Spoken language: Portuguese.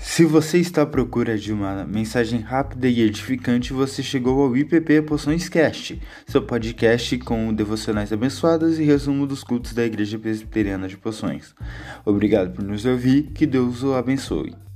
Se você está à procura de uma mensagem rápida e edificante, você chegou ao IPP Poções Cast, seu podcast com devocionais abençoadas e resumo dos cultos da Igreja Presbiteriana de Poções. Obrigado por nos ouvir, que Deus o abençoe.